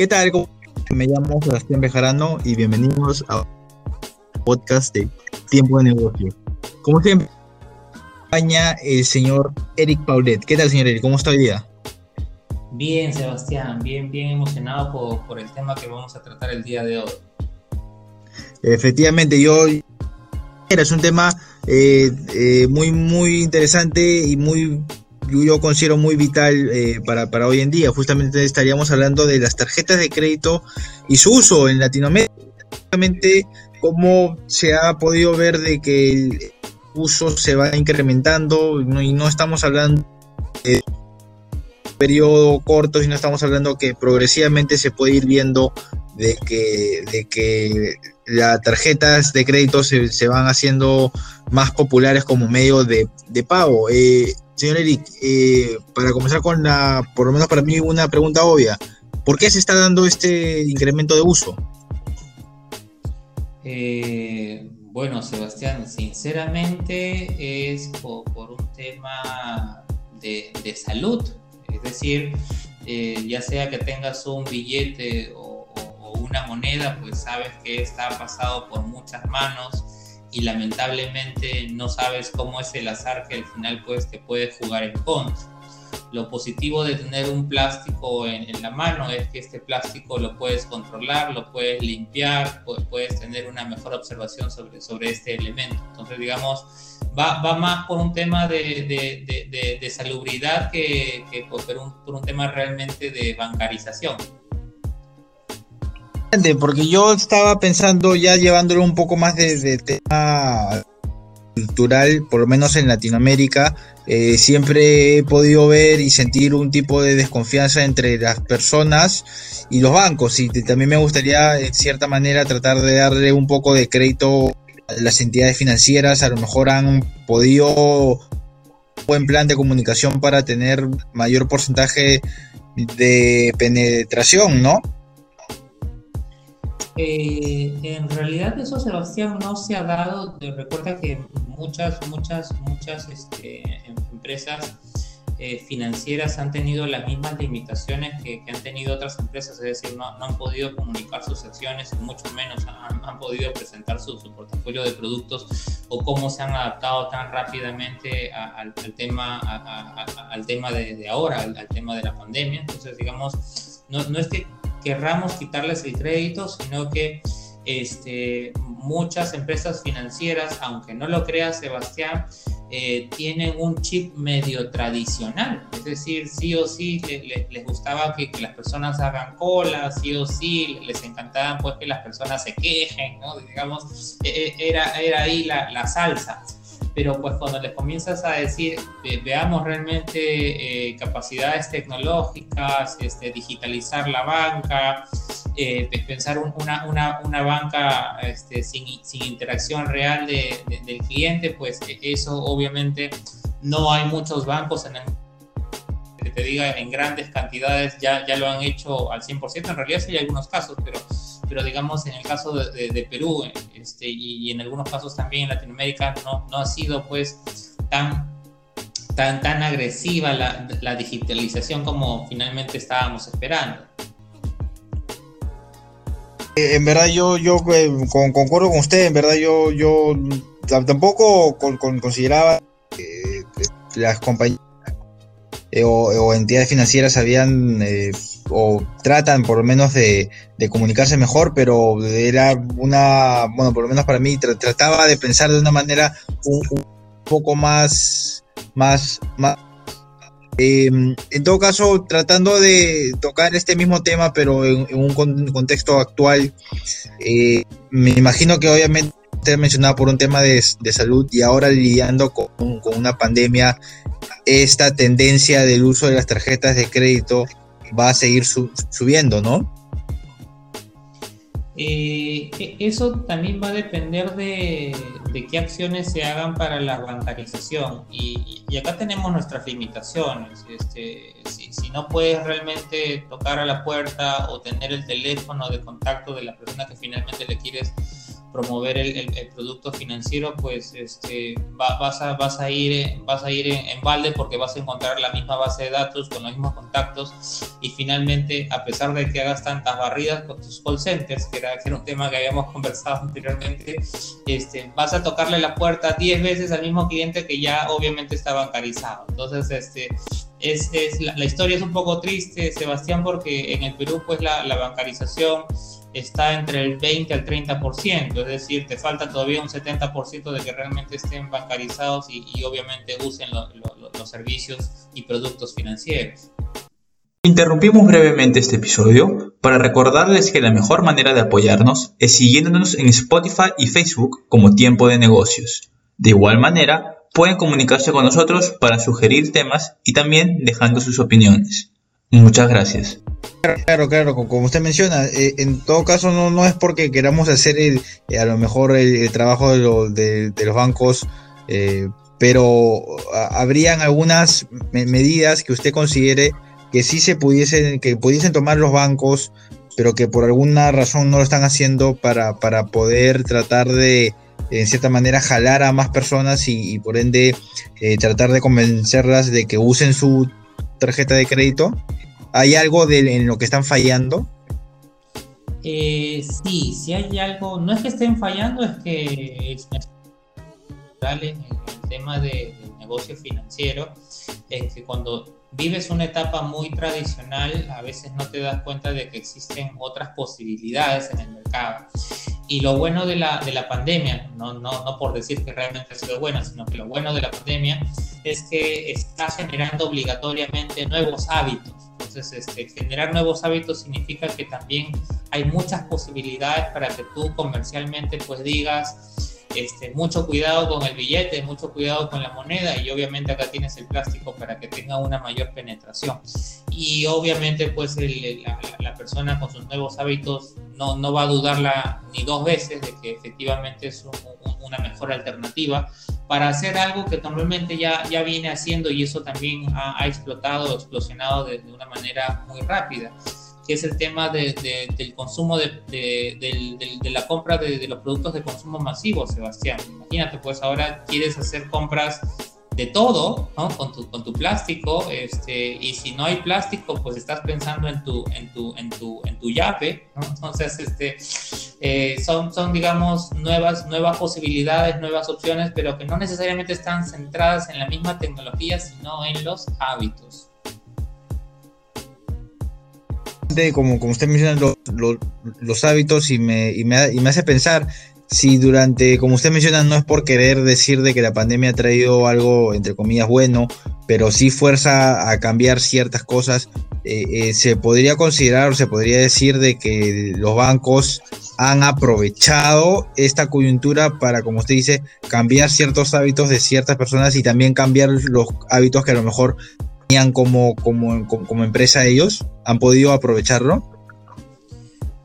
¿Qué tal? Me llamo Sebastián Bejarano y bienvenidos a podcast de Tiempo de Negocio. Como siempre, acompaña el señor Eric Paulet. ¿Qué tal, señor Eric? ¿Cómo está hoy día? Bien, Sebastián, bien, bien emocionado por, por el tema que vamos a tratar el día de hoy. Efectivamente, yo es un tema eh, eh, muy, muy interesante y muy, yo considero muy vital eh, para, para, hoy en día. Justamente estaríamos hablando de las tarjetas de crédito y su uso en Latinoamérica. Justamente cómo se ha podido ver de que el uso se va incrementando y no estamos hablando de periodo corto, sino estamos hablando que progresivamente se puede ir viendo de que, de que las tarjetas de crédito se, van haciendo más populares como medio de, pago. Eh, señor Eric, eh, para comenzar con la, por lo menos para mí, una pregunta obvia. ¿Por qué se está dando este incremento de uso? Eh, bueno, Sebastián, sinceramente es por, un tema de, salud. Es decir, ya sea que tengas un billete o una moneda, pues sabes que está pasado por muchas manos y lamentablemente no sabes cómo es el azar que al final pues te puede jugar en contra. Lo positivo de tener un plástico en, la mano es que este plástico lo puedes controlar, lo puedes limpiar, puedes tener una mejor observación sobre, sobre este elemento. Entonces, digamos, va, va más por un tema de, de, de, salubridad que, que por, un, por un tema realmente de bancarización porque yo estaba pensando ya llevándolo un poco más de, tema cultural, por lo menos en Latinoamérica, eh, siempre he podido ver y sentir un tipo de desconfianza entre las personas y los bancos. Y también me gustaría, en cierta manera, tratar de darle un poco de crédito a las entidades financieras. A lo mejor han podido un buen plan de comunicación para tener mayor porcentaje de penetración, ¿no? Eh, en realidad eso, Sebastián, no se ha dado. Recuerda que muchas, muchas, muchas este, empresas eh, financieras han tenido las mismas limitaciones que, han tenido otras empresas, es decir, no, han podido comunicar sus acciones mucho menos han, podido presentar su, portafolio de productos o cómo se han adaptado tan rápidamente al, tema, al tema de, ahora, al, tema de la pandemia. Entonces, digamos, no, no es que querramos quitarles el crédito, sino que este, muchas empresas financieras, aunque no lo crea Sebastián, eh, tienen un chip medio tradicional, es decir, sí o sí les gustaba que, las personas hagan cola, sí o sí les encantaba pues que las personas se quejen, ¿no? digamos, e, e, era, era ahí la, la salsa pero pues cuando les comienzas a decir, veamos realmente eh, capacidades tecnológicas, este, digitalizar la banca, eh, pensar una, una, una, banca este, sin, sin, interacción real de, del cliente, pues e, eso obviamente no hay muchos bancos en el que te diga en grandes cantidades ya, ya lo han hecho al 100%, en realidad sí hay algunos casos, pero pero digamos en el caso de, Perú este, y, en algunos casos también en Latinoamérica no, no ha sido pues tan, tan, tan agresiva la, digitalización como finalmente estábamos esperando. Eh, en verdad yo, yo eh, concuerdo con usted, en verdad yo, yo tampoco consideraba que las compañías eh, o, entidades financieras habían o tratan por lo menos de, comunicarse mejor, pero era una, bueno, por lo menos para mí trataba de pensar de una manera un, poco más, más, más em, en todo caso, tratando de tocar este mismo tema, pero en, un contexto actual, eh, me imagino que obviamente usted mencionaba por un tema de, salud y ahora lidiando con, con, una pandemia, esta tendencia del uso de las tarjetas de crédito va a seguir subiendo, ¿no? Eh, e, eso también va a depender de, qué acciones se hagan para la bancarización. Y, acá tenemos nuestras limitaciones. Este, si, no puedes realmente tocar a la puerta o tener el teléfono de contacto de la persona que finalmente le quieres promover el, producto financiero, pues este, vas, a, vas a ir, vas a ir en, balde porque vas a encontrar la misma base de datos con los mismos contactos y finalmente, a pesar de que hagas tantas barridas con tus call centers, que era, un tema que habíamos conversado anteriormente, este, vas a tocarle la puerta 10 veces al mismo cliente que ya obviamente está bancarizado. Entonces, este, es, es la, historia es un poco triste, Sebastián, porque en el Perú pues la, la bancarización está entre el 20 al 30%, es decir, te falta todavía un 70% de que realmente estén bancarizados y, obviamente usen los servicios y productos financieros. Interrumpimos brevemente este episodio para recordarles que la mejor manera de apoyarnos es siguiéndonos en Spotify y Facebook como Tiempo de Negocios. De igual manera, pueden comunicarse con nosotros para sugerir temas y también dejando sus opiniones. Muchas gracias. Claro, claro, como usted menciona, eh, en todo caso no, no es porque queramos hacer el, eh, a lo mejor el, trabajo de, de, los bancos, eh, pero habrían algunas medidas que usted considere que sí se pudiesen, que pudiesen tomar los bancos, pero que por alguna razón no lo están haciendo para, para poder tratar de, en cierta manera, jalar a más personas y, por ende tratar de convencerlas de que usen su tarjeta de crédito ¿Hay algo de, en lo que están fallando? Eh, sí, sí hay algo, no es que estén fallando, es que el tema de, negocio financiero, es que cuando vives una etapa muy tradicional, a veces no te das cuenta de que existen otras posibilidades en el mercado. Y lo bueno de la, de la pandemia, no, no, no por decir que realmente ha sido buena, sino que lo bueno de la pandemia es que está generando obligatoriamente nuevos hábitos entonces, este, generar nuevos hábitos significa que también hay muchas posibilidades para que tú comercialmente pues digas, este, mucho cuidado con el billete, mucho cuidado con la moneda y obviamente acá tienes el plástico para que tenga una mayor penetración. Y obviamente pues la, persona con sus nuevos hábitos no, no va a dudarla ni dos veces de que efectivamente es una mejor alternativa para hacer algo que normalmente ya, ya viene haciendo y eso también ha, explotado, explosionado de, una manera muy rápida, que es el tema de, del consumo de, de la compra de, los productos de consumo masivo, Sebastián. Imagínate, pues ahora quieres hacer compras de todo, ¿no? Con tu, con tu plástico, este, y si no hay plástico, pues estás pensando en tu, en tu, en tu, en tu llave. Entonces, este, eh, son, son, digamos, nuevas, nuevas posibilidades, nuevas opciones, pero que no necesariamente están centradas en la misma tecnología, sino en los hábitos. Como, como usted menciona, los, hábitos y me, y me, y me hace pensar si durante, como usted menciona, no es por querer decir de que la pandemia ha traído algo, entre comillas, bueno, pero sí fuerza a cambiar ciertas cosas, eh, eh, se podría considerar o se podría decir de que los bancos han aprovechado esta coyuntura para, como usted dice, cambiar ciertos hábitos de ciertas personas y también cambiar los hábitos que a lo mejor tenían como, como, como empresa ellos. ¿Han podido aprovecharlo?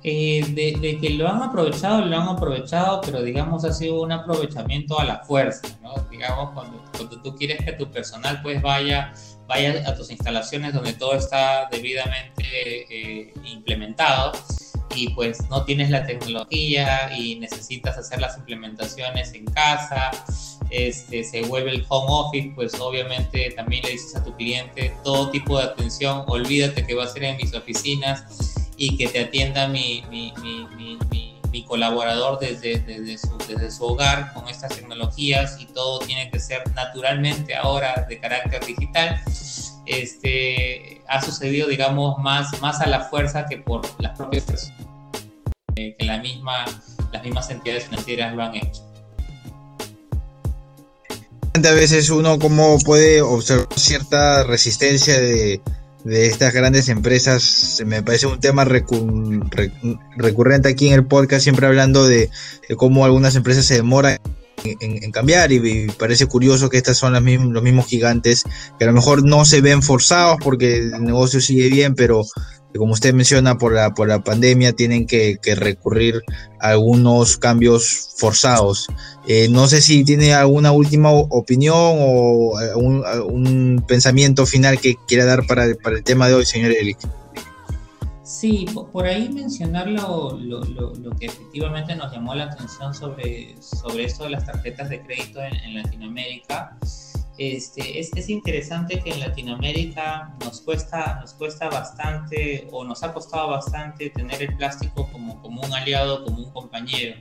Eh, de, que lo han aprovechado, lo han aprovechado, pero digamos ha sido un aprovechamiento a la fuerza, ¿no? Digamos, cuando, tú quieres que tu personal pues vaya, vaya a tus instalaciones donde todo está debidamente eh, implementado y pues no tienes la tecnología y necesitas hacer las implementaciones en casa, este, se vuelve el home office, pues obviamente también le dices a tu cliente todo tipo de atención, olvídate que va a ser en mis oficinas y que te atienda mi, mi, colaborador desde, desde, su, desde su hogar con estas tecnologías y todo tiene que ser naturalmente ahora de carácter digital. Este, ha sucedido, digamos, más, más a la fuerza que por las propias personas, que la misma, las mismas entidades financieras lo han hecho. A veces uno como puede observar cierta resistencia de, de estas grandes empresas. Me parece un tema recurrente aquí en el podcast, siempre hablando de, cómo algunas empresas se demoran en, cambiar y, parece curioso que estas son las los mismos gigantes que a lo mejor no se ven forzados porque el negocio sigue bien, pero como usted menciona, por la, por la pandemia tienen que, recurrir a algunos cambios forzados. Eh, no sé si tiene alguna última opinión o eh, un, pensamiento final que quiera dar para, para, el tema de hoy, señor Eric. Sí, por ahí mencionar lo, que efectivamente nos llamó la atención sobre, sobre esto de las tarjetas de crédito en, Latinoamérica. Este, es, es, interesante que en Latinoamérica nos cuesta, nos cuesta bastante o nos ha costado bastante tener el plástico como, como un aliado, como un compañero.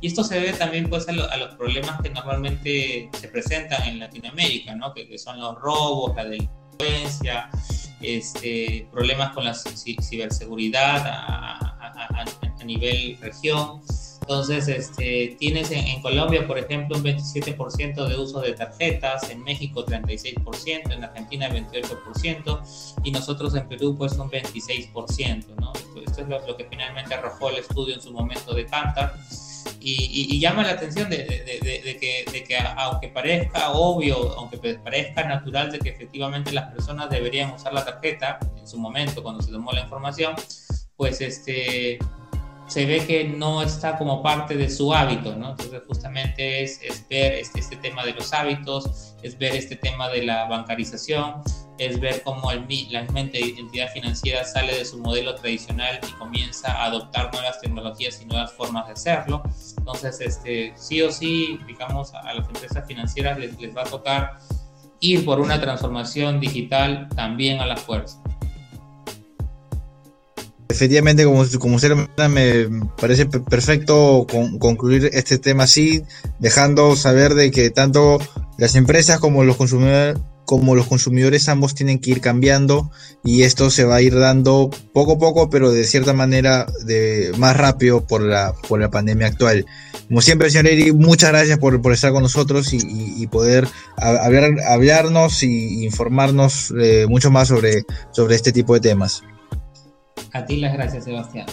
Y esto se debe también pues, a, los problemas que normalmente se presentan en Latinoamérica, ¿no? que, que son los robos, la delincuencia, este, problemas con la ciberseguridad a, nivel región. Entonces, este, tienes en, Colombia, por ejemplo, un 27% de uso de tarjetas, en México 36%, en Argentina 28% y nosotros en Perú pues un 26%. ¿no? Esto, es lo, lo, que finalmente arrojó el estudio en su momento de Cantar y, llama la atención de, que, de, que, aunque parezca obvio, aunque parezca natural de que efectivamente las personas deberían usar la tarjeta en su momento cuando se tomó la información, pues este se ve que no está como parte de su hábito, ¿no? Entonces justamente es, es ver este, este, tema de los hábitos, es ver este tema de la bancarización, es ver cómo el, la misma entidad financiera sale de su modelo tradicional y comienza a adoptar nuevas tecnologías y nuevas formas de hacerlo. Entonces, este, sí o sí, digamos, a las empresas financieras les, les va a tocar ir por una transformación digital también a la fuerza. Efectivamente, como, como usted me parece perfecto concluir este tema así, dejando saber de que tanto las empresas como los consumidores como los consumidores ambos tienen que ir cambiando y esto se va a ir dando poco a poco, pero de cierta manera de, más rápido por la, por la pandemia actual. Como siempre, señor Eri, muchas gracias por, por estar con nosotros y, poder hablar, hablarnos y informarnos eh, mucho más sobre, sobre este tipo de temas. A ti las gracias, Sebastián.